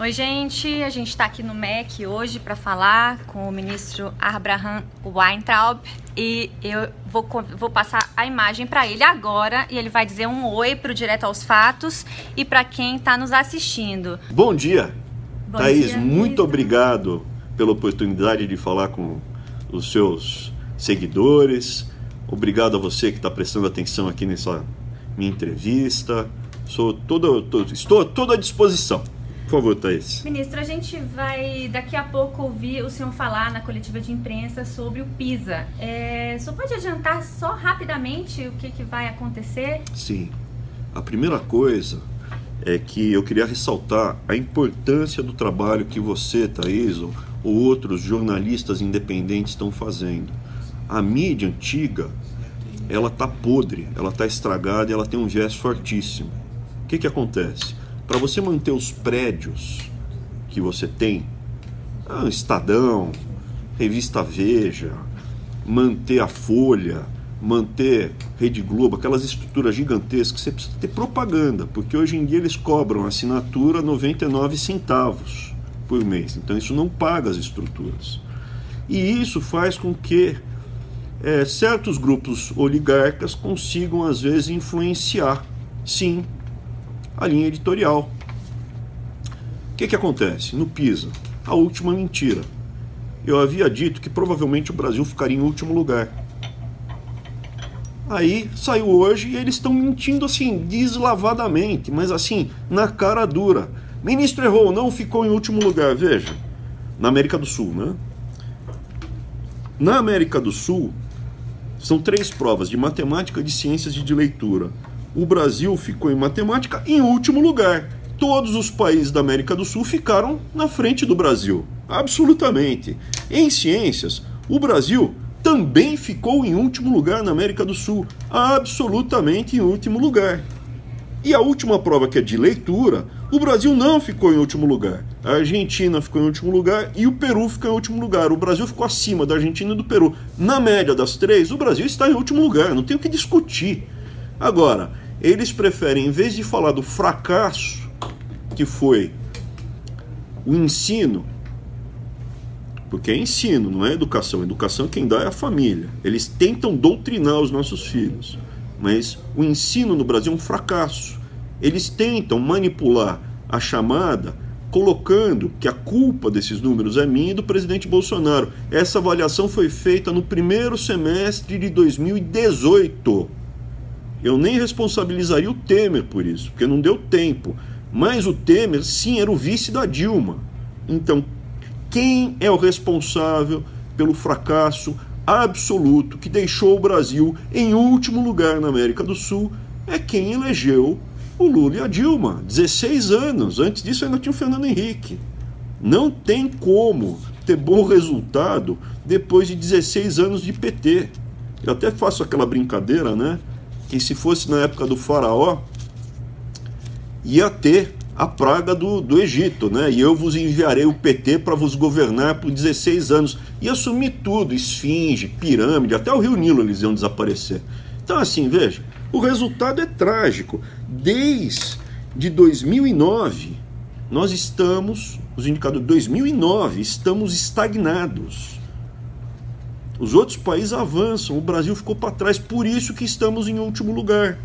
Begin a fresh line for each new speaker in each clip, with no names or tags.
Oi, gente. A gente está aqui no MEC hoje para falar com o ministro Abraham Weintraub e eu vou, vou passar a imagem para ele agora e ele vai dizer um oi para o Direto aos Fatos e para quem está nos assistindo.
Bom dia, Bom Thaís. Dia, muito obrigado pela oportunidade de falar com os seus seguidores. Obrigado a você que está prestando atenção aqui nessa minha entrevista. Sou todo, estou toda à disposição. Por favor, Thaís.
Ministro, a gente vai daqui a pouco ouvir o senhor falar na coletiva de imprensa sobre o PISA. É, o senhor pode adiantar só rapidamente o que, que vai acontecer?
Sim. A primeira coisa é que eu queria ressaltar a importância do trabalho que você, Thaís, ou outros jornalistas independentes estão fazendo. A mídia antiga, ela tá podre, ela tá estragada e ela tem um viés fortíssimo. O que que acontece? Para você manter os prédios que você tem, ah, Estadão, Revista Veja, manter a Folha, manter Rede Globo, aquelas estruturas gigantescas, você precisa ter propaganda, porque hoje em dia eles cobram assinatura 99 centavos por mês. Então isso não paga as estruturas. E isso faz com que é, certos grupos oligarcas consigam, às vezes, influenciar, sim, a linha editorial. O que, que acontece? No PISA, a última mentira. Eu havia dito que provavelmente o Brasil ficaria em último lugar. Aí saiu hoje e eles estão mentindo assim, deslavadamente, mas assim, na cara dura. Ministro errou, não ficou em último lugar. Veja, na América do Sul, né? Na América do Sul, são três provas de matemática, de ciências e de leitura o Brasil ficou em matemática em último lugar. Todos os países da América do Sul ficaram na frente do Brasil. Absolutamente. Em ciências, o Brasil também ficou em último lugar na América do Sul. Absolutamente em último lugar. E a última prova, que é de leitura, o Brasil não ficou em último lugar. A Argentina ficou em último lugar e o Peru ficou em último lugar. O Brasil ficou acima da Argentina e do Peru. Na média das três, o Brasil está em último lugar, não tem o que discutir. Agora, eles preferem, em vez de falar do fracasso que foi o ensino, porque é ensino, não é educação. Educação quem dá é a família. Eles tentam doutrinar os nossos filhos, mas o ensino no Brasil é um fracasso. Eles tentam manipular a chamada colocando que a culpa desses números é minha e do presidente Bolsonaro. Essa avaliação foi feita no primeiro semestre de 2018. Eu nem responsabilizaria o Temer por isso, porque não deu tempo. Mas o Temer, sim, era o vice da Dilma. Então, quem é o responsável pelo fracasso absoluto que deixou o Brasil em último lugar na América do Sul é quem elegeu o Lula e a Dilma. 16 anos. Antes disso ainda tinha o Fernando Henrique. Não tem como ter bom resultado depois de 16 anos de PT. Eu até faço aquela brincadeira, né? Que se fosse na época do faraó, ia ter a praga do, do Egito, né? E eu vos enviarei o PT para vos governar por 16 anos. E assumir tudo, esfinge, pirâmide, até o rio Nilo eles iam desaparecer. Então, assim, veja, o resultado é trágico. Desde 2009, nós estamos, os indicadores 2009, estamos estagnados. Os outros países avançam, o Brasil ficou para trás, por isso que estamos em último lugar.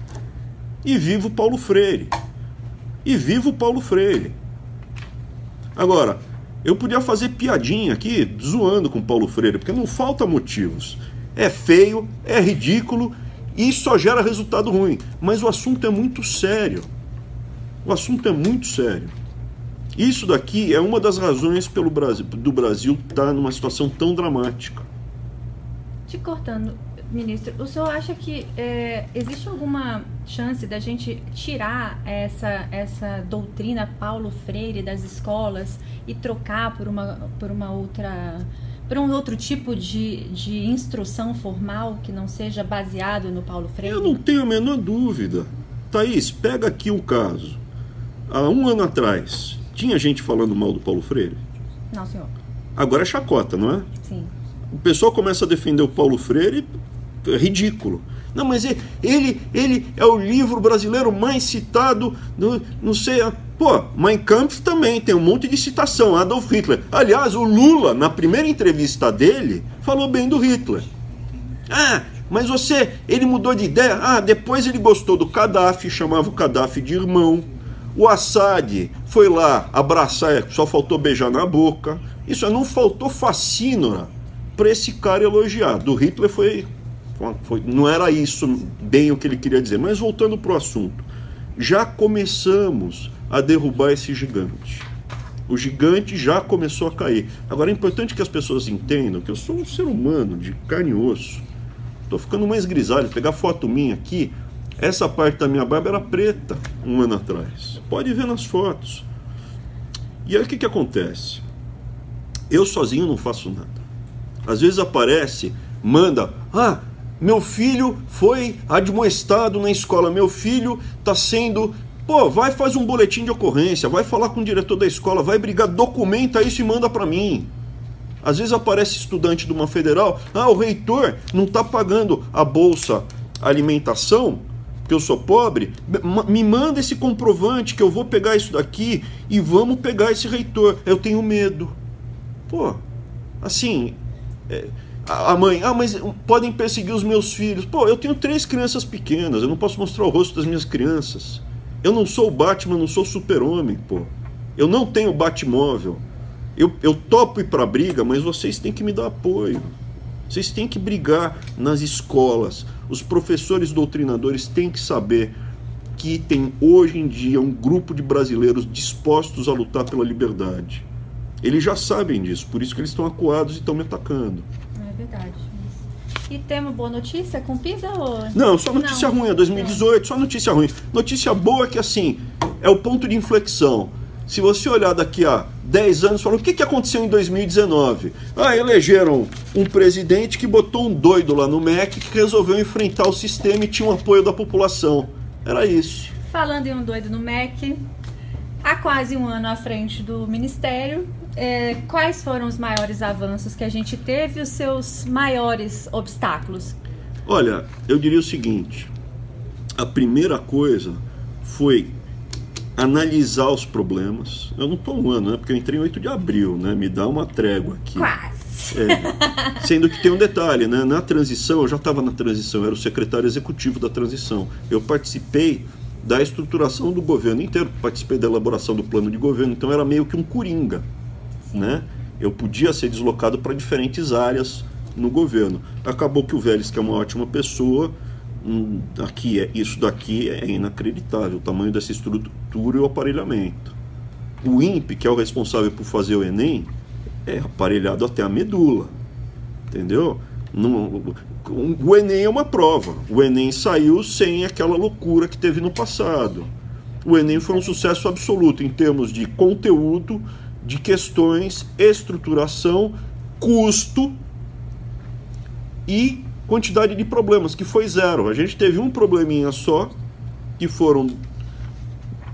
E vivo Paulo Freire. E vivo Paulo Freire. Agora, eu podia fazer piadinha aqui, zoando com Paulo Freire, porque não falta motivos. É feio, é ridículo e só gera resultado ruim. Mas o assunto é muito sério. O assunto é muito sério. Isso daqui é uma das razões pelo Brasil, do Brasil estar tá numa situação tão dramática.
Te cortando, ministro, o senhor acha que é, existe alguma chance da gente tirar essa, essa doutrina Paulo Freire das escolas e trocar por uma, por uma outra por um outro tipo de, de instrução formal que não seja baseado no Paulo Freire?
Eu não tenho a menor dúvida. Thaís, pega aqui o caso. Há um ano atrás, tinha gente falando mal do Paulo Freire?
Não, senhor.
Agora é chacota, não é?
Sim
o pessoal começa a defender o Paulo Freire, é ridículo. Não, mas ele, ele é o livro brasileiro mais citado, no, não sei, Pô, Mein Kampf também tem um monte de citação, Adolf Hitler. Aliás, o Lula, na primeira entrevista dele, falou bem do Hitler. Ah, mas você, ele mudou de ideia. Ah, depois ele gostou do Gaddafi, chamava o Gaddafi de irmão. O Assad foi lá abraçar, só faltou beijar na boca. Isso não faltou fascínora para esse cara elogiar. Do Hitler foi, foi, não era isso bem o que ele queria dizer. Mas voltando para o assunto, já começamos a derrubar esse gigante. O gigante já começou a cair. Agora é importante que as pessoas entendam que eu sou um ser humano de carne e osso. Estou ficando mais grisalho. Pegar foto minha aqui, essa parte da minha barba era preta um ano atrás. Pode ver nas fotos. E aí o que, que acontece? Eu sozinho não faço nada. Às vezes aparece, manda, ah, meu filho foi admoestado na escola, meu filho está sendo. Pô, vai faz um boletim de ocorrência, vai falar com o diretor da escola, vai brigar, documenta isso e manda para mim. Às vezes aparece estudante de uma federal, ah, o reitor não está pagando a bolsa alimentação, porque eu sou pobre, me manda esse comprovante que eu vou pegar isso daqui e vamos pegar esse reitor. Eu tenho medo. Pô, assim, é, a mãe, ah, mas podem perseguir os meus filhos. Pô, eu tenho três crianças pequenas, eu não posso mostrar o rosto das minhas crianças. Eu não sou o Batman, não sou super-homem, pô. Eu não tenho Batmóvel. Eu, eu topo ir pra briga, mas vocês têm que me dar apoio. Vocês têm que brigar nas escolas. Os professores doutrinadores têm que saber que tem hoje em dia um grupo de brasileiros dispostos a lutar pela liberdade. Eles já sabem disso, por isso que eles estão acuados e estão me atacando.
É verdade. E temos boa notícia com Pisa ou...
Não, só notícia Não. ruim, é 2018, só notícia ruim. Notícia boa é que assim, é o ponto de inflexão. Se você olhar daqui a 10 anos, fala o que, que aconteceu em 2019? Ah, elegeram um presidente que botou um doido lá no MEC que resolveu enfrentar o sistema e tinha o um apoio da população. Era isso.
Falando em um doido no MEC, há quase um ano à frente do Ministério, é, quais foram os maiores avanços que a gente teve e os seus maiores obstáculos?
Olha, eu diria o seguinte: a primeira coisa foi analisar os problemas. Eu não estou um ano, né? Porque eu entrei em 8 de abril, né? Me dá uma trégua aqui.
Quase.
É. Sendo que tem um detalhe, né? Na transição, eu já estava na transição, eu era o secretário executivo da transição. Eu participei da estruturação do governo inteiro, participei da elaboração do plano de governo, então era meio que um coringa, né? Eu podia ser deslocado para diferentes áreas no governo. Acabou que o Vélez, que é uma ótima pessoa, hum, aqui é isso daqui é inacreditável, o tamanho dessa estrutura e o aparelhamento. O INPE, que é o responsável por fazer o ENEM, é aparelhado até a medula, entendeu? o Enem é uma prova. O Enem saiu sem aquela loucura que teve no passado. O Enem foi um sucesso absoluto em termos de conteúdo, de questões, estruturação, custo e quantidade de problemas, que foi zero. A gente teve um probleminha só, que foram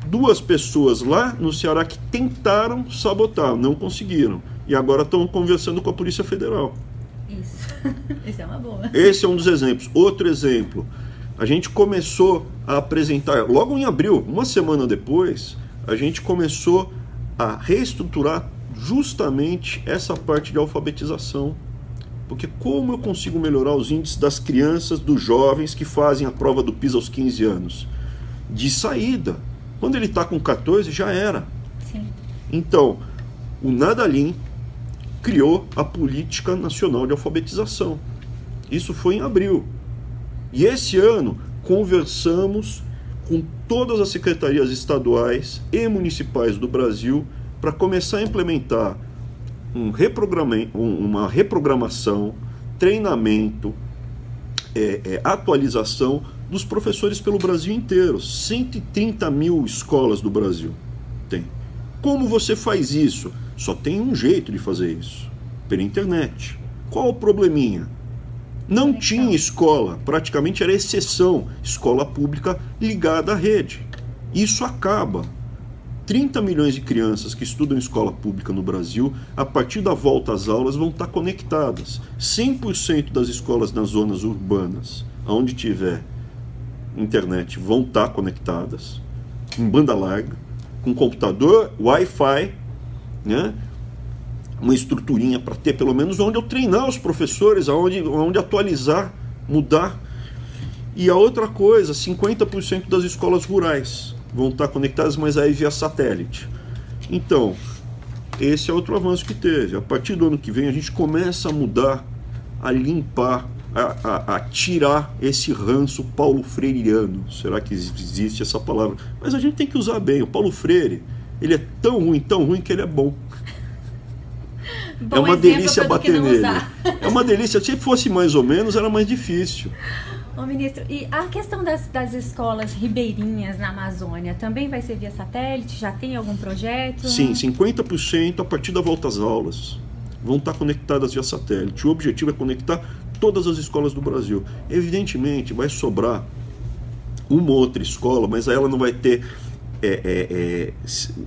duas pessoas lá no Ceará que tentaram sabotar, não conseguiram. E agora estão conversando com a Polícia Federal.
Esse é uma boa.
Esse é um dos exemplos. Outro exemplo, a gente começou a apresentar, logo em abril, uma semana depois, a gente começou a reestruturar justamente essa parte de alfabetização. Porque como eu consigo melhorar os índices das crianças, dos jovens que fazem a prova do PISA aos 15 anos? De saída. Quando ele está com 14, já era.
Sim.
Então, o Nadalim criou a Política Nacional de Alfabetização. Isso foi em abril. E esse ano conversamos com todas as secretarias estaduais e municipais do Brasil para começar a implementar um uma reprogramação, treinamento, é, é, atualização dos professores pelo Brasil inteiro. 130 mil escolas do Brasil tem. Como você faz isso? Só tem um jeito de fazer isso: pela internet. Qual o probleminha? Não tinha escola, praticamente era exceção, escola pública ligada à rede. Isso acaba. 30 milhões de crianças que estudam escola pública no Brasil, a partir da volta às aulas, vão estar conectadas. 100% das escolas nas zonas urbanas, onde tiver internet, vão estar conectadas, em banda larga. com computador, Wi-Fi, né? Uma estruturinha para ter pelo menos onde eu treinar os professores, aonde, onde atualizar, mudar. E a outra coisa, 50% das escolas rurais vão estar conectadas, mas aí via satélite. Então, esse é outro avanço que teve. A partir do ano que vem, a gente começa a mudar, a limpar, a, a, a tirar esse ranço paulo freiriano. Será que existe essa palavra? Mas a gente tem que usar bem. O Paulo Freire, ele é tão ruim, tão ruim que ele é bom.
Bom
é uma delícia bater nele. É uma delícia. Se fosse mais ou menos, era mais difícil.
Ô, ministro, e a questão das, das escolas ribeirinhas na Amazônia também vai ser via satélite? Já tem algum projeto?
Sim, 50% a partir da volta às aulas vão estar conectadas via satélite. O objetivo é conectar todas as escolas do Brasil. Evidentemente, vai sobrar uma ou outra escola, mas ela não vai ter é, é, é,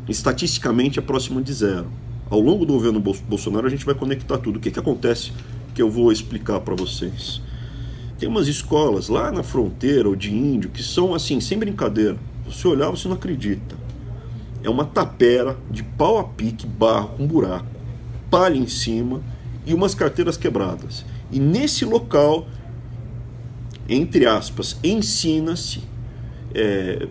estatisticamente é próxima de zero. Ao longo do governo Bolsonaro, a gente vai conectar tudo. O que, que acontece que eu vou explicar para vocês. Tem umas escolas lá na fronteira ou de índio que são assim, sem brincadeira. Você olhar, você não acredita. É uma tapera de pau a pique, barro com buraco, palha em cima e umas carteiras quebradas. E nesse local, entre aspas, ensina-se é,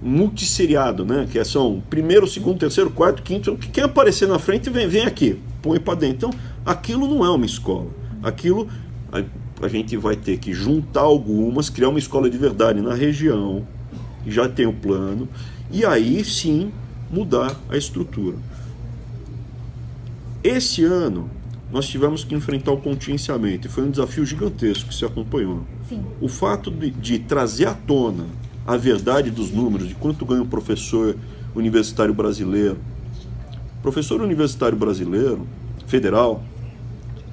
multisseriado, né? Que são primeiro, segundo, terceiro, quarto, quinto. Quem aparecer na frente vem, vem aqui, põe para dentro. Então, aquilo não é uma escola. Aquilo a, a, gente vai ter que juntar algumas, criar uma escola de verdade na região. Já tem o plano e aí sim mudar a estrutura. Esse ano nós tivemos que enfrentar o contingenciamento e foi um desafio gigantesco que se acompanhou.
Sim.
O fato de, de trazer à tona a verdade dos números, de quanto ganha o professor universitário brasileiro. Professor universitário brasileiro, federal,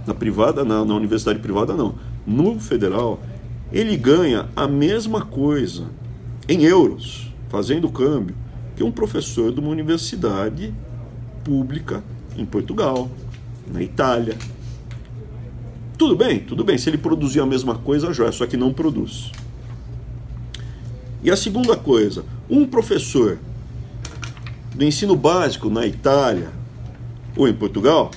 na privada, na, na universidade privada não, no federal, ele ganha a mesma coisa em euros, fazendo câmbio, que um professor de uma universidade pública em Portugal, na Itália. Tudo bem, tudo bem, se ele produzir a mesma coisa, já, só que não produz. E a segunda coisa, um professor do ensino básico na Itália ou em Portugal,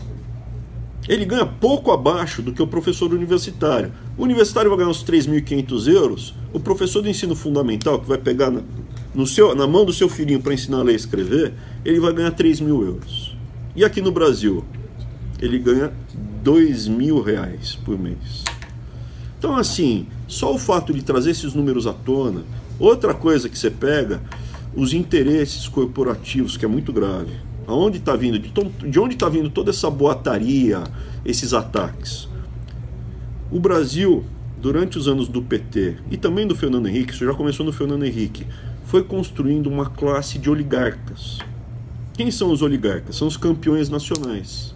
ele ganha pouco abaixo do que o professor universitário. O universitário vai ganhar uns 3.500 euros, o professor do ensino fundamental, que vai pegar na, no seu, na mão do seu filhinho para ensinar a ler e escrever, ele vai ganhar 3 mil euros. E aqui no Brasil, ele ganha 2 mil reais por mês. Então, assim, só o fato de trazer esses números à tona Outra coisa que você pega, os interesses corporativos, que é muito grave. Aonde está vindo? De onde está vindo toda essa boataria, esses ataques? O Brasil, durante os anos do PT e também do Fernando Henrique, isso já começou no Fernando Henrique, foi construindo uma classe de oligarcas. Quem são os oligarcas? São os campeões nacionais.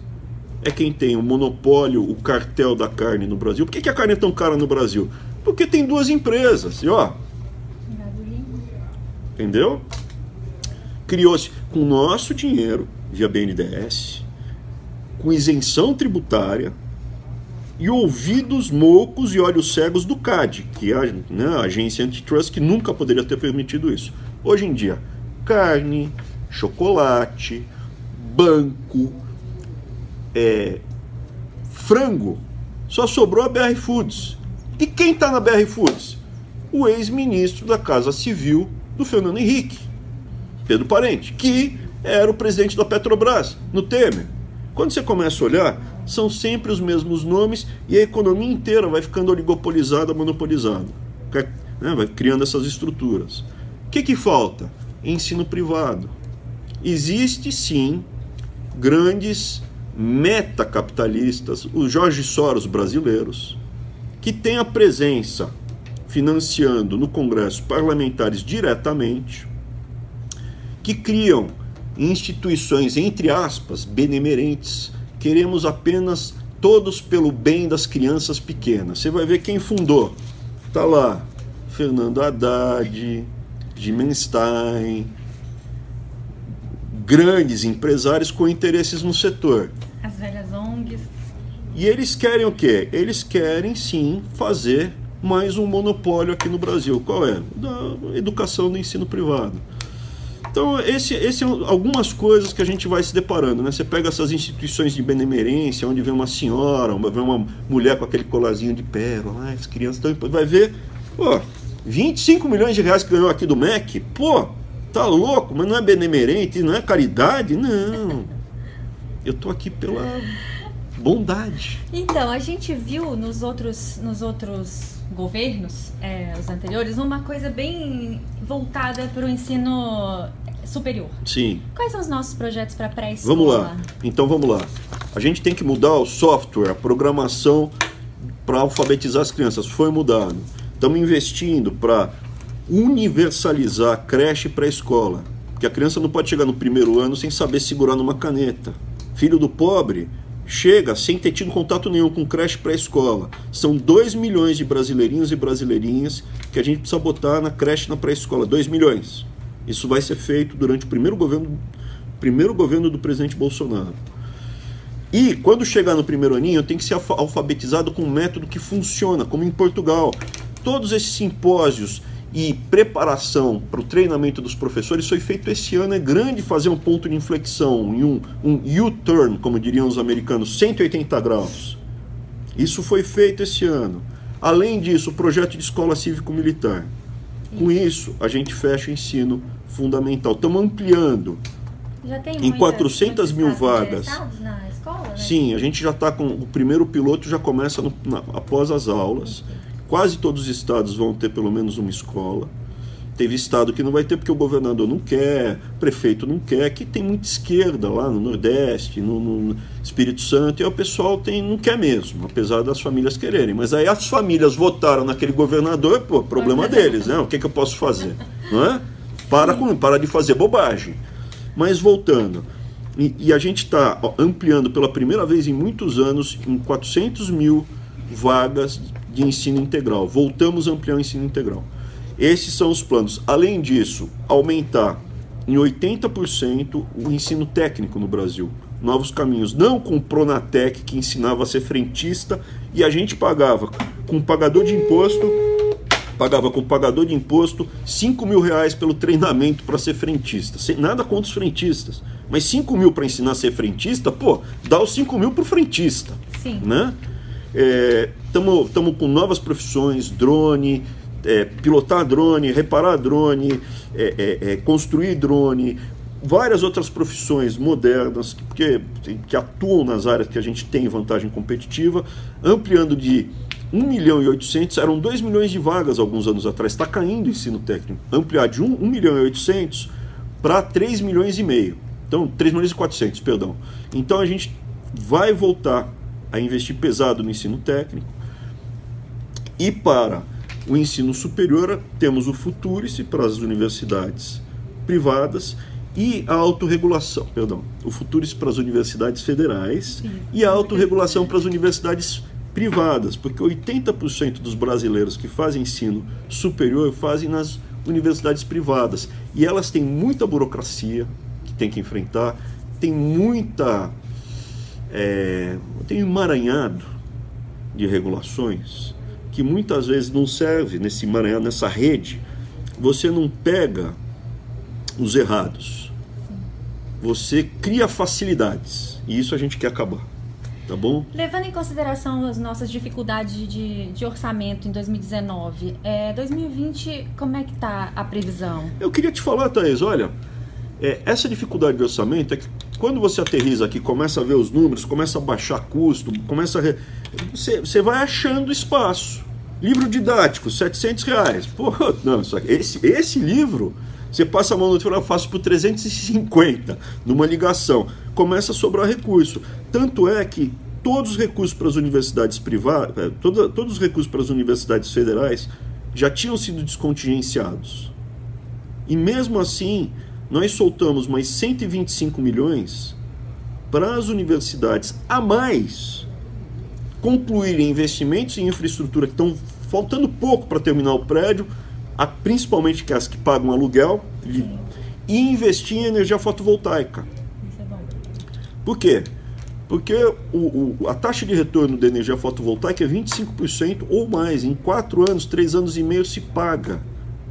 É quem tem o monopólio, o cartel da carne no Brasil. Por que, que a carne é tão cara no Brasil? Porque tem duas empresas. E ó, Entendeu? Criou-se com nosso dinheiro, via BNDES, com isenção tributária e ouvidos moucos e olhos cegos do CAD, que é a, né, a agência antitrust que nunca poderia ter permitido isso. Hoje em dia, carne, chocolate, banco, é, frango, só sobrou a BR Foods. E quem está na BR Foods? O ex-ministro da Casa Civil do Fernando Henrique, Pedro Parente, que era o presidente da Petrobras, no Temer. Quando você começa a olhar, são sempre os mesmos nomes e a economia inteira vai ficando oligopolizada, monopolizada. Né? Vai criando essas estruturas. O que, que falta? Ensino privado. Existe sim grandes metacapitalistas, os Jorge Soros brasileiros, que têm a presença financiando no Congresso parlamentares diretamente, que criam instituições, entre aspas, benemerentes. Queremos apenas todos pelo bem das crianças pequenas. Você vai ver quem fundou. Tá lá, Fernando Haddad, Gimenstein, grandes empresários com interesses no setor.
As velhas ONGs.
E eles querem o quê? Eles querem sim fazer mais um monopólio aqui no Brasil. Qual é? Da educação do ensino privado. Então, esse, esse são algumas coisas que a gente vai se deparando, né? Você pega essas instituições de benemerência, onde vem uma senhora, uma, vem uma mulher com aquele colarzinho de pérola, ah, as crianças estão... Vai ver, pô, 25 milhões de reais que ganhou aqui do MEC, pô, tá louco, mas não é benemerente, não é caridade, não. Eu tô aqui pela bondade.
Então, a gente viu nos outros, nos outros governos, é, os anteriores, uma coisa bem voltada para o ensino superior.
Sim.
Quais são os nossos projetos para pré-escola?
Vamos lá. Então vamos lá. A gente tem que mudar o software, a programação para alfabetizar as crianças. Foi mudado. Estamos investindo para universalizar creche para escola. Porque a criança não pode chegar no primeiro ano sem saber segurar numa caneta. Filho do pobre chega sem ter tido contato nenhum com creche pré-escola. São 2 milhões de brasileirinhos e brasileirinhas que a gente precisa botar na creche na pré-escola. 2 milhões. Isso vai ser feito durante o primeiro governo, primeiro governo do presidente Bolsonaro. E quando chegar no primeiro aninho, tem que ser alfabetizado com um método que funciona, como em Portugal. Todos esses simpósios e preparação para o treinamento dos professores foi feito esse ano. É grande fazer um ponto de inflexão, em um, um U-turn, como diriam os americanos, 180 graus. Isso foi feito esse ano. Além disso, o projeto de escola cívico-militar. Com isso, a gente fecha o ensino fundamental. Estamos ampliando em 400 mil vagas.
Na escola, né?
Sim, a gente já está com. O primeiro piloto já começa no, na, após as aulas. Okay. Quase todos os estados vão ter pelo menos uma escola. Teve estado que não vai ter porque o governador não quer, o prefeito não quer, que tem muita esquerda lá no Nordeste, no, no Espírito Santo, e o pessoal tem, não quer mesmo, apesar das famílias quererem. Mas aí as famílias votaram naquele governador, pô, problema deles, né? O que, que eu posso fazer? Não é? Para, com, para de fazer bobagem. Mas voltando, e, e a gente está ampliando pela primeira vez em muitos anos em 400 mil vagas de ensino integral. Voltamos a ampliar o ensino integral. Esses são os planos. Além disso, aumentar em 80% o ensino técnico no Brasil. Novos caminhos. Não com o Pronatec, que ensinava a ser frentista, e a gente pagava com pagador de imposto, pagava com pagador de imposto 5 mil reais pelo treinamento para ser frentista. Sem nada contra os frentistas. Mas 5 mil para ensinar a ser frentista, pô, dá os 5 mil para o frentista.
Sim.
Né? Estamos é, com novas profissões, drone, é, pilotar drone, reparar drone, é, é, é, construir drone, várias outras profissões modernas que, que atuam nas áreas que a gente tem vantagem competitiva, ampliando de 1 milhão e 800, eram 2 milhões de vagas alguns anos atrás, está caindo o ensino técnico, ampliar de 1, 1 milhão e 800 para 3 milhões e meio, então 3 milhões e 400, perdão. Então a gente vai voltar a investir pesado no ensino técnico. E para o ensino superior, temos o Futurice para as universidades privadas e a autorregulação, perdão, o Futurice para as universidades federais e a autorregulação para as universidades privadas, porque 80% dos brasileiros que fazem ensino superior fazem nas universidades privadas e elas têm muita burocracia que tem que enfrentar, tem muita é, tem um emaranhado de regulações que muitas vezes não serve nesse emaranhado, nessa rede. Você não pega os errados. Você cria facilidades. E isso a gente quer acabar. Tá bom?
Levando em consideração as nossas dificuldades de, de orçamento em 2019, é, 2020, como é que tá a previsão?
Eu queria te falar, Thaís, olha, é, essa dificuldade de orçamento é que quando você aterriza aqui, começa a ver os números, começa a baixar custo, começa a. Você, você vai achando espaço. Livro didático, 700 reais. Pô, não, esse, esse livro, você passa a mão no outro eu faço por 350 numa ligação. Começa a sobrar recurso. Tanto é que todos os recursos para as universidades privadas, é, todos os recursos para as universidades federais já tinham sido descontingenciados. E mesmo assim, nós soltamos mais 125 milhões para as universidades a mais concluírem investimentos em infraestrutura que estão faltando pouco para terminar o prédio, principalmente as que pagam aluguel, e investir em energia fotovoltaica. Por quê? Porque o, o, a taxa de retorno da energia fotovoltaica é 25% ou mais. Em 4 anos, 3 anos e meio se paga.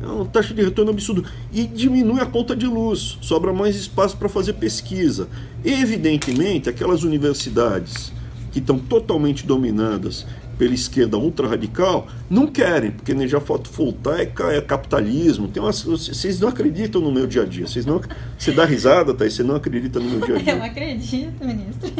É uma taxa de retorno absurda. E diminui a conta de luz, sobra mais espaço para fazer pesquisa. Evidentemente, aquelas universidades que estão totalmente dominadas pela esquerda ultra-radical não querem, porque energia fotovoltaica é capitalismo. Tem umas, vocês não acreditam no meu dia a dia. Vocês não, você dá risada, tá? Você não acredita no meu dia a dia.
Eu acredito, ministro.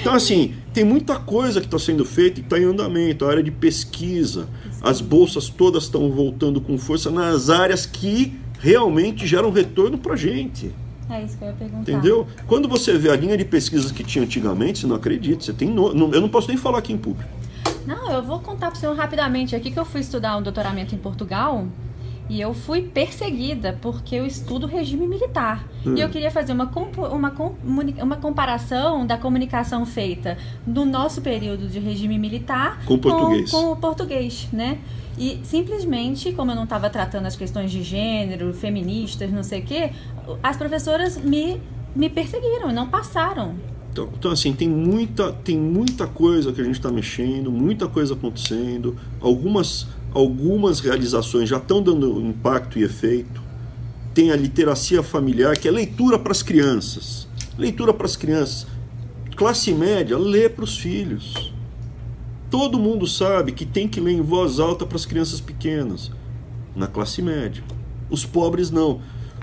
Então, assim, tem muita coisa que está sendo feita e está em andamento. A área de pesquisa, as bolsas todas estão voltando com força nas áreas que realmente geram retorno para gente.
É isso que eu ia perguntar.
Entendeu? Quando você vê a linha de pesquisas que tinha antigamente, você não acredita. Você tem no... Eu não posso nem falar aqui em público.
Não, eu vou contar para o senhor rapidamente aqui que eu fui estudar um doutoramento em Portugal e eu fui perseguida porque eu estudo regime militar. Hum. E eu queria fazer uma, uma, uma comparação da comunicação feita no nosso período de regime militar
com o português.
Com, com o português, né? E simplesmente, como eu não estava tratando as questões de gênero, feministas, não sei o quê, as professoras me, me perseguiram, não passaram.
Então, então, assim, tem muita, tem muita coisa que a gente está mexendo, muita coisa acontecendo, algumas, algumas realizações já estão dando impacto e efeito. Tem a literacia familiar, que é leitura para as crianças. Leitura para as crianças. Classe média, lê para os filhos. Todo mundo sabe que tem que ler em voz alta para as crianças pequenas. Na classe média. Os pobres não.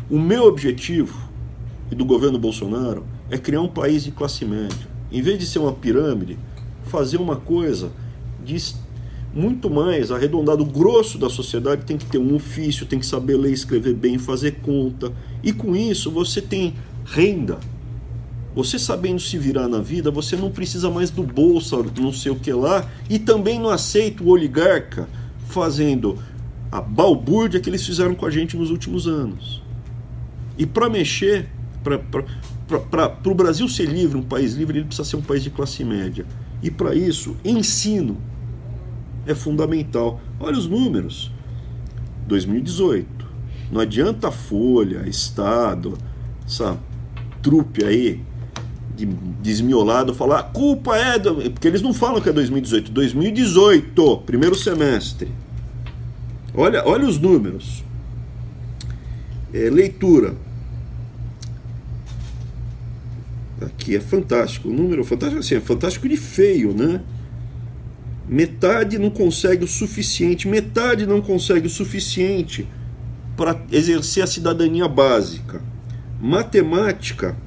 O meu objetivo, e do governo Bolsonaro, é criar um país de classe média. Em vez de ser uma pirâmide, fazer uma coisa de muito mais arredondado. Grosso da sociedade tem que ter um ofício, tem que saber ler, escrever bem, fazer conta. E com isso você tem renda. Você sabendo se virar na vida, você não precisa mais do bolsa, não sei o que lá, e também não aceita o oligarca fazendo a balbúrdia que eles fizeram com a gente nos últimos anos. E para mexer, para o Brasil ser livre, um país livre, ele precisa ser um país de classe média. E para isso, ensino é fundamental. Olha os números. 2018. Não adianta Folha, Estado, essa trupe aí de desmiolado falar a culpa é do... porque eles não falam que é 2018, 2018, primeiro semestre. Olha, olha os números. É, leitura Aqui é fantástico. O número fantástico assim, é fantástico de feio, né? Metade não consegue o suficiente, metade não consegue o suficiente para exercer a cidadania básica. Matemática,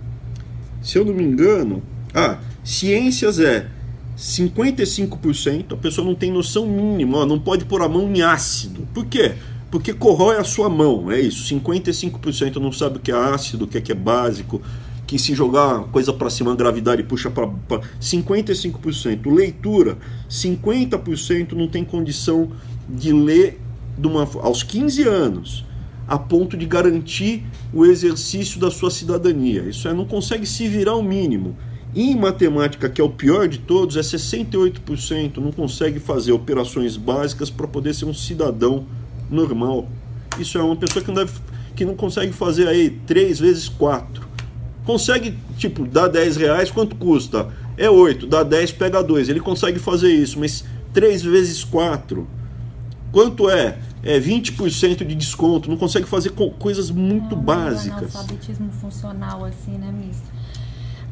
se eu não me engano, ah, ciências é 55%, a pessoa não tem noção mínima, não pode pôr a mão em ácido. Por quê? Porque corrói a sua mão, é isso. 55% não sabe o que é ácido, o que é, que é básico, que se jogar coisa para cima, a gravidade puxa para 55%. Leitura, 50% não tem condição de ler de uma, aos 15 anos, a ponto de garantir o exercício da sua cidadania. Isso é, não consegue se virar o mínimo. E em matemática, que é o pior de todos, é 68% não consegue fazer operações básicas para poder ser um cidadão normal. Isso é uma pessoa que não, deve, que não consegue fazer aí 3 vezes 4 consegue, tipo, dar 10 reais, quanto custa? É 8, dá 10, pega 2. Ele consegue fazer isso, mas 3 vezes 4, quanto é? É 20% de desconto, não consegue fazer coisas muito não, básicas.
Não, analfabetismo funcional, assim, né, ministro?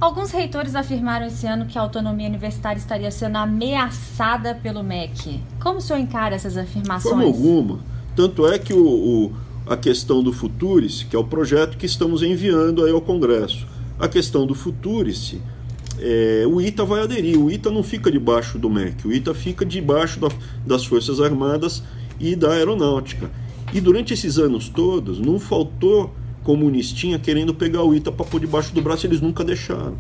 Alguns reitores afirmaram esse ano que a autonomia universitária estaria sendo ameaçada pelo MEC. Como o senhor encara essas afirmações?
Forma alguma. Tanto é que o, o a questão do Futurice, que é o projeto que estamos enviando aí ao Congresso. A questão do Futurice, é, o ITA vai aderir. O ITA não fica debaixo do MEC, o ITA fica debaixo da, das Forças Armadas e da Aeronáutica. E durante esses anos todos, não faltou comunistinha querendo pegar o ITA para pôr debaixo do braço, eles nunca deixaram.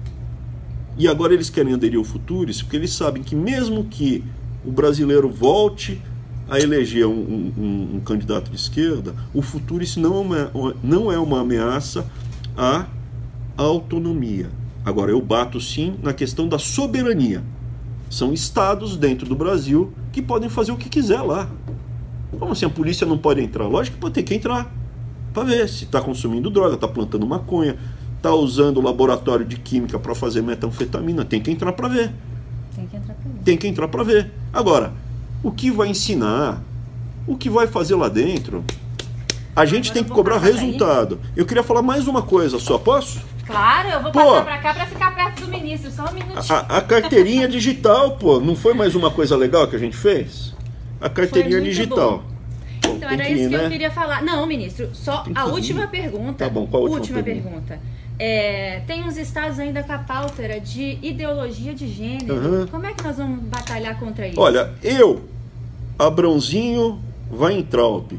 E agora eles querem aderir ao Futurice, porque eles sabem que mesmo que o brasileiro volte a eleger um, um, um, candidato de esquerda, o futuro isso não é uma, não é uma ameaça à autonomia. Agora, eu bato sim na questão da soberania. São estados dentro do Brasil que podem fazer o que quiser lá. Como assim a polícia não pode entrar? Lógico que pode ter que entrar para ver se está consumindo droga, está plantando maconha, está usando o laboratório de química para fazer metanfetamina. Tem que entrar para ver.
Tem que entrar para ver.
Tem que entrar para ver. Agora, o que vai ensinar, o que vai fazer lá dentro, A gente tem que cobrar resultado. Eu queria falar mais uma coisa só, posso?
Claro, eu vou pô, passar pra cá pra ficar perto do ministro, só um minutinho.
A, a carteirinha digital, pô, não foi mais uma coisa legal que a gente fez? A carteirinha digital.
Bom. Então, era isso que né? eu queria falar. Não, ministro, só a última pergunta.
Tá bom, qual a
última,
última pergunta?
pergunta. É, tem uns estados ainda com a pauta de ideologia de gênero. Uhum. Como é que nós vamos batalhar contra isso?
Olha, eu, Abrãozinho Weintraub,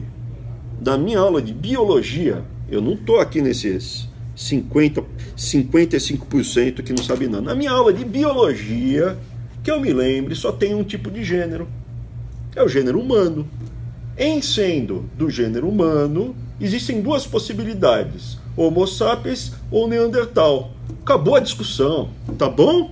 da minha aula de biologia, eu não estou aqui nesses 50, 55% que não sabe nada. Na minha aula de biologia, que eu me lembre, só tem um tipo de gênero. É o gênero humano. Em sendo do gênero humano, existem duas possibilidades: Homo sapiens ou Neandertal. Acabou a discussão, tá bom?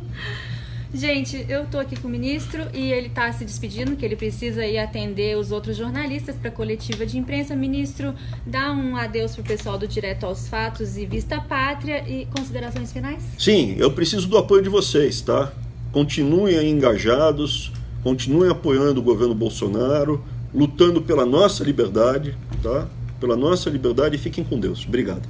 Gente, eu tô aqui com o ministro e ele tá se despedindo, que ele precisa ir atender os outros jornalistas para coletiva de imprensa. Ministro, dá um adeus pro pessoal do Direto aos Fatos e Vista Pátria e considerações finais?
Sim, eu preciso do apoio de vocês, tá? Continuem aí engajados, continuem apoiando o governo Bolsonaro, lutando pela nossa liberdade, tá? Pela nossa liberdade e fiquem com Deus. Obrigado.